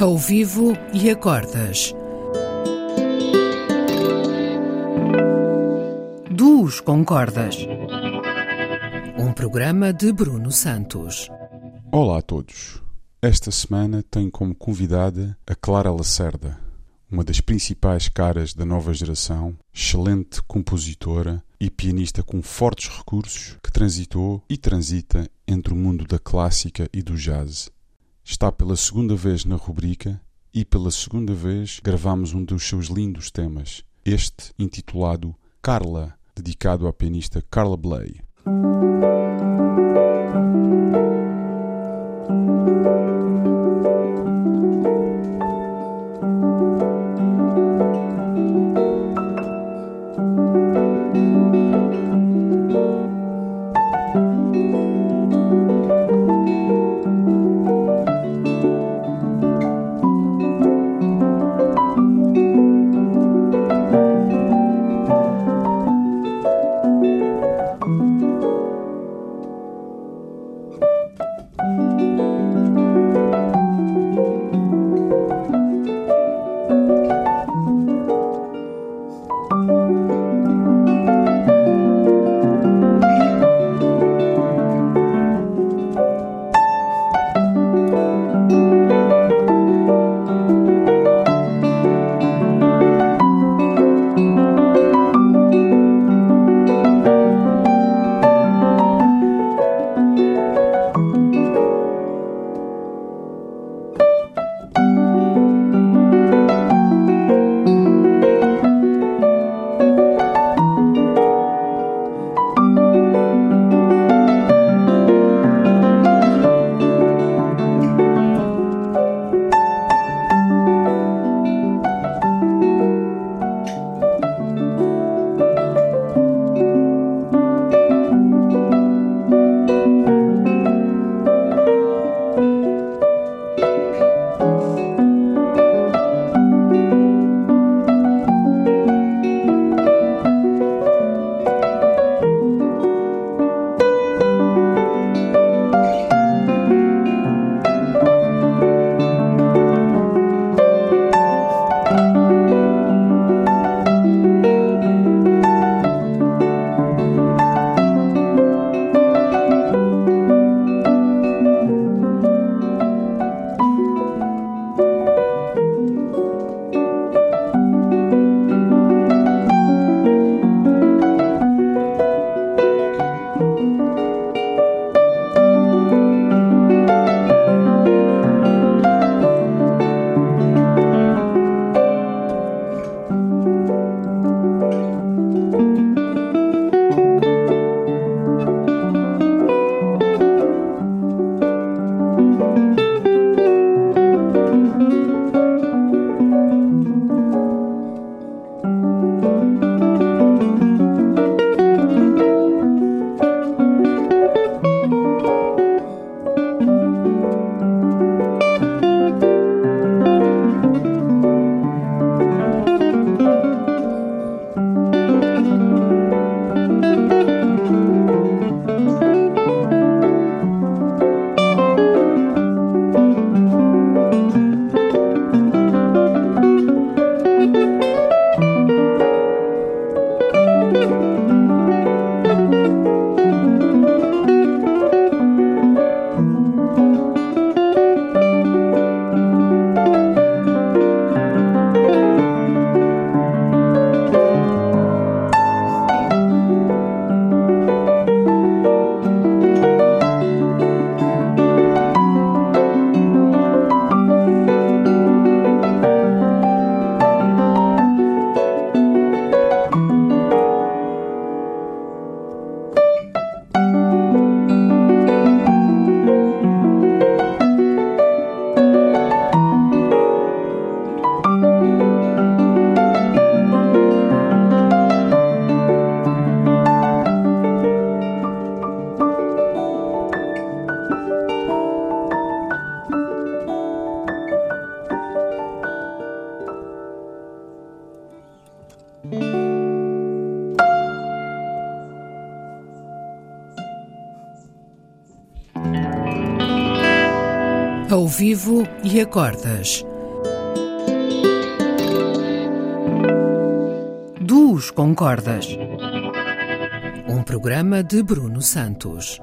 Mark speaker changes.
Speaker 1: Ao vivo e a cordas. Duos com cordas. Um programa de Bruno Santos.
Speaker 2: Olá a todos. Esta semana tenho como convidada a Clara Lacerda, uma das principais caras da nova geração, excelente compositora e pianista com fortes recursos que transitou e transita entre o mundo da clássica e do jazz. Está pela segunda vez na rubrica e pela segunda vez gravamos um dos seus lindos temas, este intitulado Carla, dedicado à pianista Carla Bley.
Speaker 1: Ao vivo e acordas. Duos com cordas. Um programa de Bruno Santos.